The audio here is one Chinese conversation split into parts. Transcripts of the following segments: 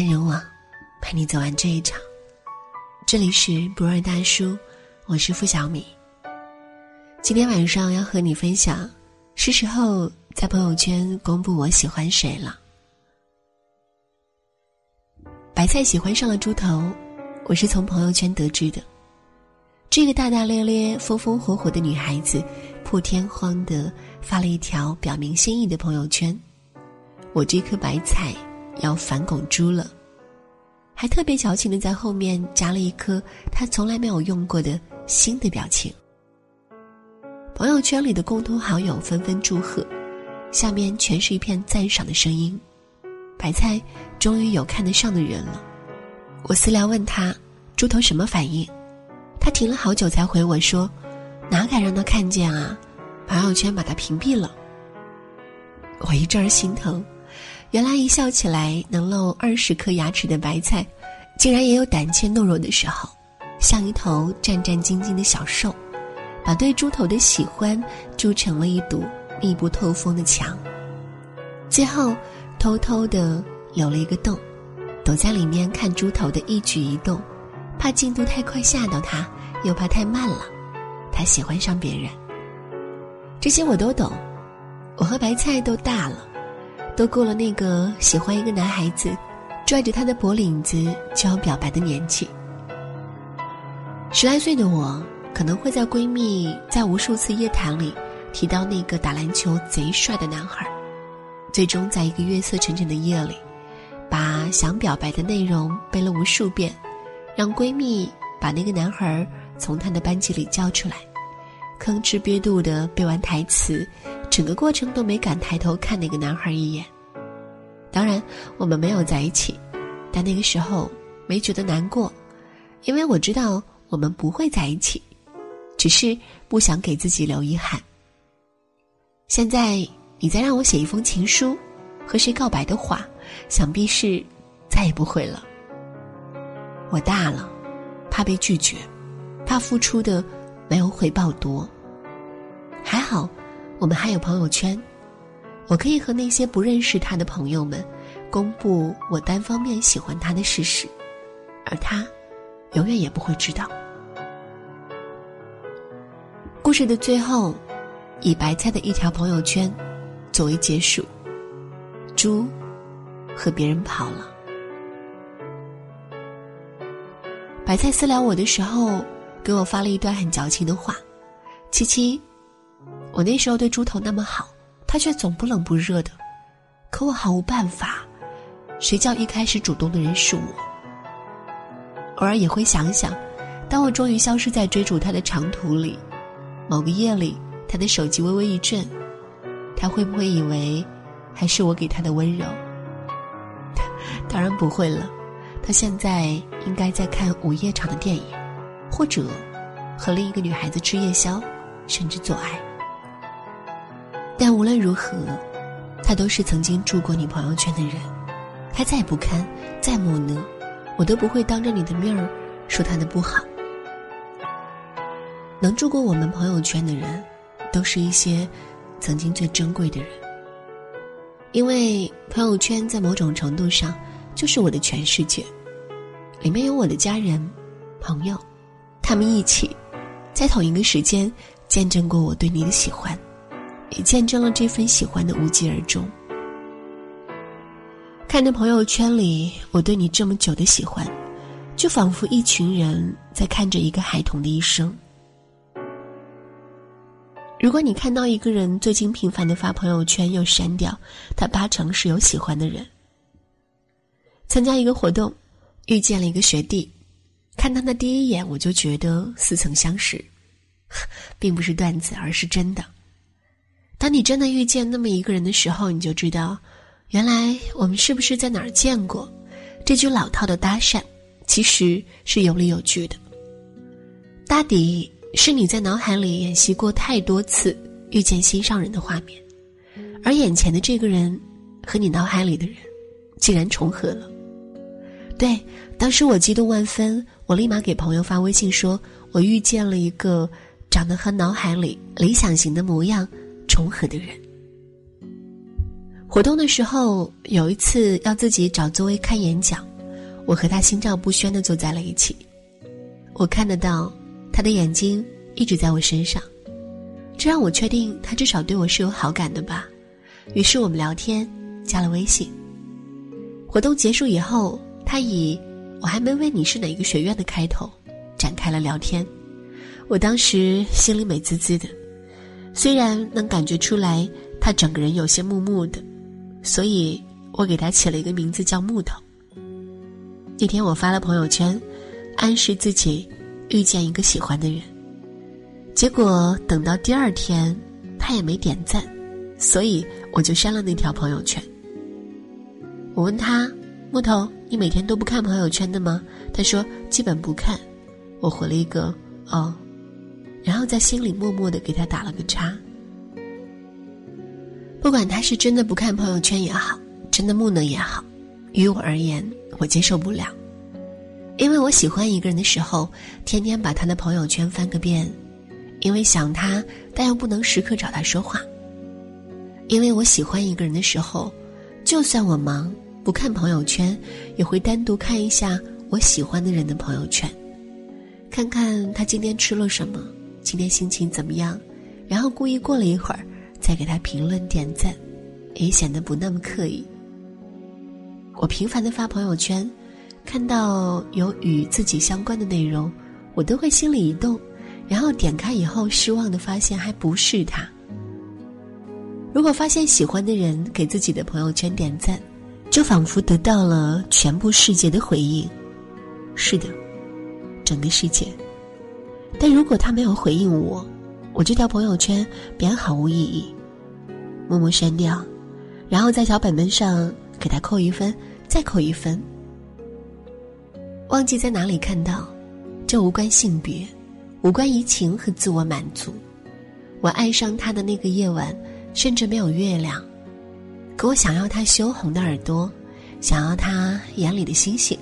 单人网，陪你走完这一场。这里是不二大叔，我是付小米。今天晚上要和你分享，是时候在朋友圈公布我喜欢谁了。白菜喜欢上了猪头，我是从朋友圈得知的。这个大大咧咧、风风火火的女孩子，破天荒的发了一条表明心意的朋友圈：“我这颗白菜要反拱猪了。”还特别矫情的在后面加了一颗他从来没有用过的新的表情。朋友圈里的共同好友纷纷祝贺，下面全是一片赞赏的声音。白菜终于有看得上的人了。我私聊问他：“猪头什么反应？”他停了好久才回我说：“哪敢让他看见啊？朋友圈把他屏蔽了。”我一阵儿心疼，原来一笑起来能露二十颗牙齿的白菜，竟然也有胆怯懦弱的时候，像一头战战兢兢的小兽，把对猪头的喜欢筑成了一堵密不透风的墙，最后偷偷的留了一个洞，躲在里面看猪头的一举一动。怕进度太快吓到他，又怕太慢了，他喜欢上别人。这些我都懂。我和白菜都大了，都过了那个喜欢一个男孩子，拽着他的脖领子就要表白的年纪。十来岁的我，可能会在闺蜜在无数次夜谈里提到那个打篮球贼帅的男孩，最终在一个月色沉沉的夜里，把想表白的内容背了无数遍。让闺蜜把那个男孩从她的班级里叫出来，吭哧瘪肚的背完台词，整个过程都没敢抬头看那个男孩一眼。当然，我们没有在一起，但那个时候没觉得难过，因为我知道我们不会在一起，只是不想给自己留遗憾。现在你再让我写一封情书，和谁告白的话，想必是再也不会了。我大了，怕被拒绝，怕付出的没有回报多。还好，我们还有朋友圈，我可以和那些不认识他的朋友们公布我单方面喜欢他的事实，而他永远也不会知道。故事的最后，以白菜的一条朋友圈作为结束。猪和别人跑了。白菜私聊我的时候，给我发了一段很矫情的话：“七七，我那时候对猪头那么好，他却总不冷不热的，可我毫无办法。谁叫一开始主动的人是我？偶尔也会想想，当我终于消失在追逐他的长途里，某个夜里，他的手机微微一震，他会不会以为还是我给他的温柔？当然不会了。”他现在应该在看午夜场的电影，或者和另一个女孩子吃夜宵，甚至做爱。但无论如何，他都是曾经住过你朋友圈的人。他再不堪、再木讷，我都不会当着你的面儿说他的不好。能住过我们朋友圈的人，都是一些曾经最珍贵的人。因为朋友圈在某种程度上就是我的全世界。里面有我的家人、朋友，他们一起在同一个时间见证过我对你的喜欢，也见证了这份喜欢的无疾而终。看着朋友圈里我对你这么久的喜欢，就仿佛一群人在看着一个孩童的一生。如果你看到一个人最近频繁的发朋友圈又删掉，他八成是有喜欢的人。参加一个活动。遇见了一个学弟，看他的第一眼，我就觉得似曾相识，并不是段子，而是真的。当你真的遇见那么一个人的时候，你就知道，原来我们是不是在哪儿见过？这句老套的搭讪，其实是有理有据的。大抵是你在脑海里演习过太多次遇见心上人的画面，而眼前的这个人和你脑海里的人，竟然重合了。对，当时我激动万分，我立马给朋友发微信说：“我遇见了一个长得和脑海里理想型的模样重合的人。”活动的时候，有一次要自己找座位看演讲，我和他心照不宣的坐在了一起。我看得到他的眼睛一直在我身上，这让我确定他至少对我是有好感的吧。于是我们聊天，加了微信。活动结束以后，他以“我还没问你是哪个学院的”开头展开了聊天。我当时心里美滋滋的，虽然能感觉出来他整个人有些木木的，所以我给他起了一个名字叫木头。那天我发了朋友圈，暗示自己遇见一个喜欢的人，结果等到第二天，他也没点赞，所以我就删了那条朋友圈。我问他：“木头，你每天都不看朋友圈的吗？”他说：“基本不看。”我回了一个“哦”，然后在心里默默的给他打了个叉。不管他是真的不看朋友圈也好，真的木讷也好，于我而言，我接受不了。因为我喜欢一个人的时候，天天把他的朋友圈翻个遍；因为想他，但又不能时刻找他说话。因为我喜欢一个人的时候，就算我忙。不看朋友圈，也会单独看一下我喜欢的人的朋友圈，看看他今天吃了什么，今天心情怎么样，然后故意过了一会儿再给他评论点赞，也显得不那么刻意。我频繁的发朋友圈，看到有与自己相关的内容，我都会心里一动，然后点开以后失望的发现还不是他。如果发现喜欢的人给自己的朋友圈点赞。就仿佛得到了全部世界的回应，是的，整个世界。但如果他没有回应我，我这条朋友圈便毫无意义，默默删掉，然后在小本本上给他扣一分，再扣一分。忘记在哪里看到，这无关性别，无关移情和自我满足。我爱上他的那个夜晚，甚至没有月亮。可我想要他羞红的耳朵，想要他眼里的星星，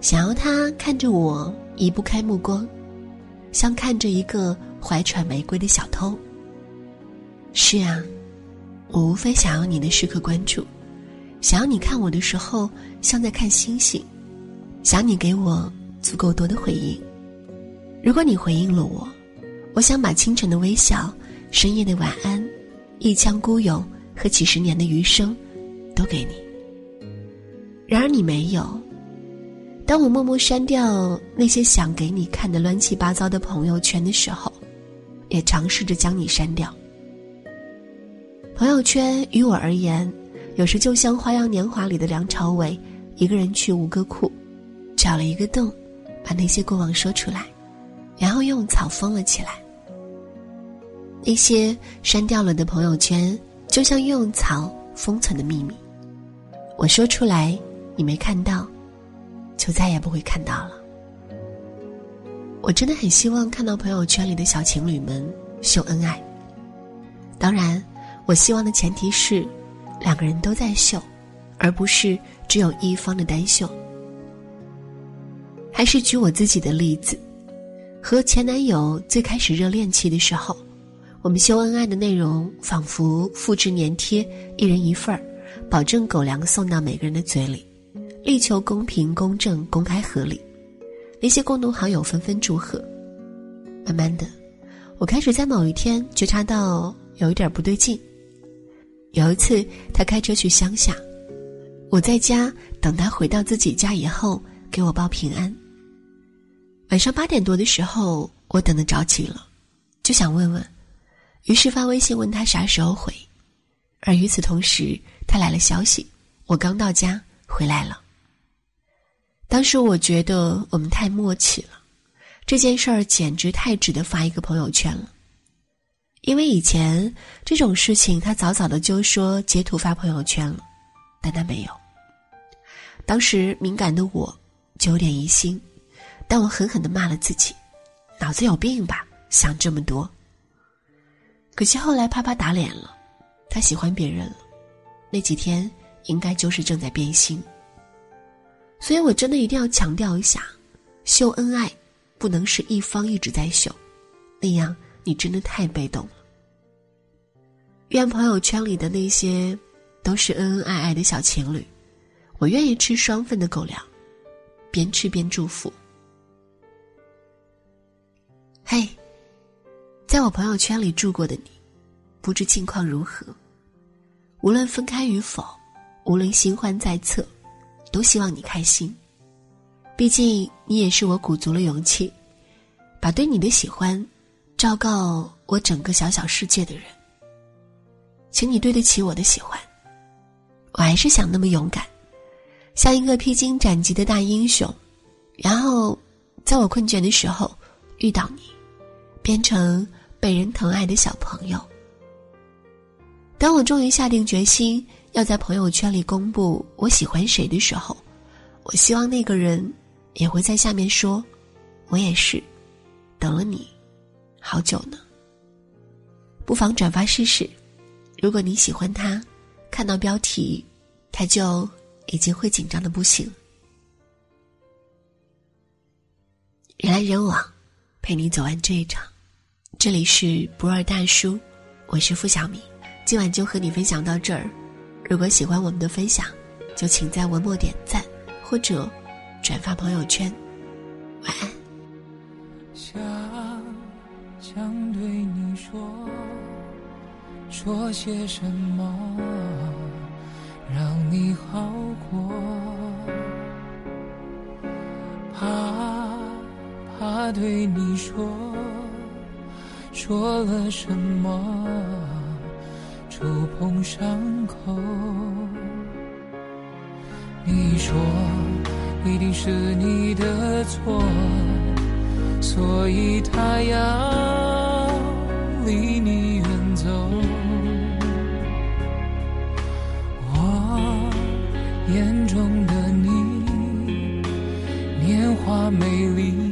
想要他看着我移不开目光，像看着一个怀揣玫瑰的小偷。是啊，我无非想要你的时刻关注，想要你看我的时候像在看星星，想你给我足够多的回应。如果你回应了我，我想把清晨的微笑、深夜的晚安、一腔孤勇。和几十年的余生，都给你。然而你没有。当我默默删掉那些想给你看的乱七八糟的朋友圈的时候，也尝试着将你删掉。朋友圈于我而言，有时就像《花样年华》里的梁朝伟，一个人去吴哥窟，找了一个洞，把那些过往说出来，然后用草封了起来。那些删掉了的朋友圈。就像用草封存的秘密，我说出来，你没看到，就再也不会看到了。我真的很希望看到朋友圈里的小情侣们秀恩爱。当然，我希望的前提是，两个人都在秀，而不是只有一方的单秀。还是举我自己的例子，和前男友最开始热恋期的时候。我们秀恩爱的内容仿佛复制粘贴，一人一份儿，保证狗粮送到每个人的嘴里，力求公平、公正、公开、合理。那些共同好友纷纷祝贺。慢慢的，我开始在某一天觉察到有一点不对劲。有一次，他开车去乡下，我在家等他回到自己家以后给我报平安。晚上八点多的时候，我等得着急了，就想问问。于是发微信问他啥时候回，而与此同时，他来了消息：我刚到家，回来了。当时我觉得我们太默契了，这件事儿简直太值得发一个朋友圈了。因为以前这种事情，他早早的就说截图发朋友圈了，但他没有。当时敏感的我就有点疑心，但我狠狠的骂了自己：脑子有病吧，想这么多。可惜后来啪啪打脸了，他喜欢别人了，那几天应该就是正在变心。所以我真的一定要强调一下，秀恩爱不能是一方一直在秀，那样你真的太被动了。愿朋友圈里的那些都是恩恩爱爱的小情侣，我愿意吃双份的狗粮，边吃边祝福。嘿，在我朋友圈里住过的你，不知近况如何？无论分开与否，无论新欢在侧，都希望你开心。毕竟你也是我鼓足了勇气，把对你的喜欢，昭告我整个小小世界的人。请你对得起我的喜欢。我还是想那么勇敢，像一个披荆斩棘的大英雄，然后在我困倦的时候遇到你，变成被人疼爱的小朋友。当我终于下定决心要在朋友圈里公布我喜欢谁的时候，我希望那个人也会在下面说：“我也是，等了你好久呢。”不妨转发试试。如果你喜欢他，看到标题，他就已经会紧张的不行。人来人往，陪你走完这一场。这里是不二大叔，我是付小米，今晚就和你分享到这儿。如果喜欢我们的分享，就请在文末点赞或者转发朋友圈。晚安。想想对你说。说些什么让你好过？怕怕对你说说了什么触碰伤口？你说一定是你的错，所以他要离你远走。我眼中的你，年华美丽，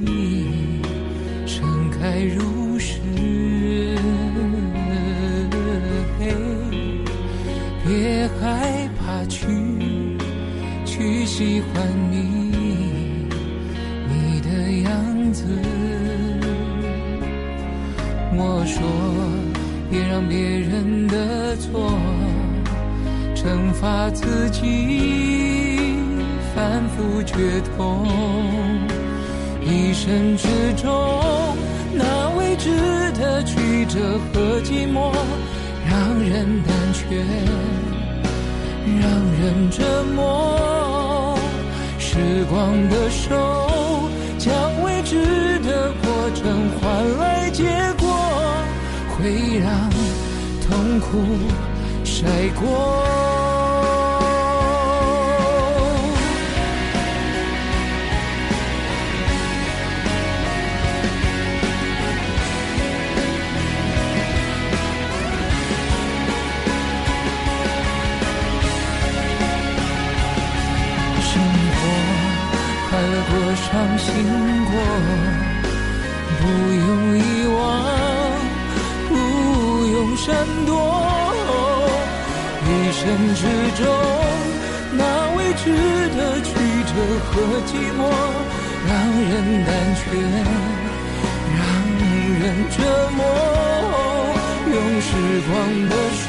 别让别人的错。惩罚自己，反复决痛，一生之中，那未知的曲折和寂寞，让人胆怯，让人折磨。时光的手，将未知的过程换来结果，会让痛苦晒过。生活快乐过伤心过，不用遗忘，闪躲。一生之中，那未知的曲折和寂寞，让人胆怯，让人折磨。用时光的手，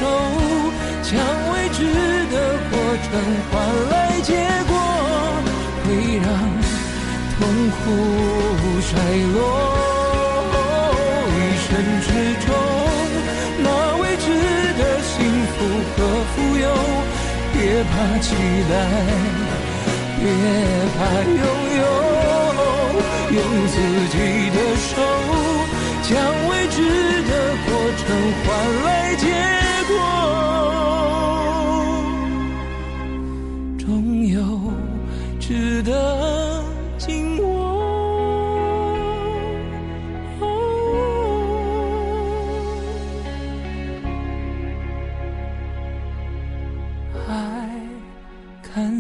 将未知的过程换来结果，会让。痛苦衰落，别怕期待，别怕拥有，用自己的手，将未知的过程换来结果，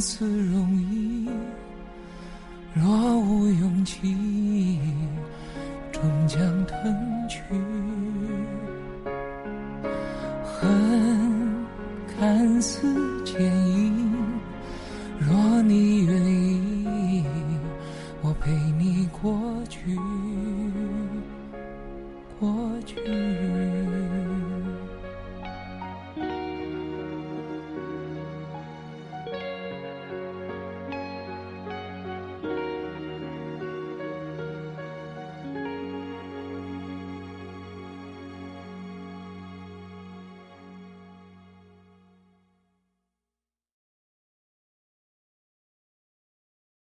似容易，若无勇气，终将吞去。恨看似坚硬，若你愿意，我陪你过去，过去。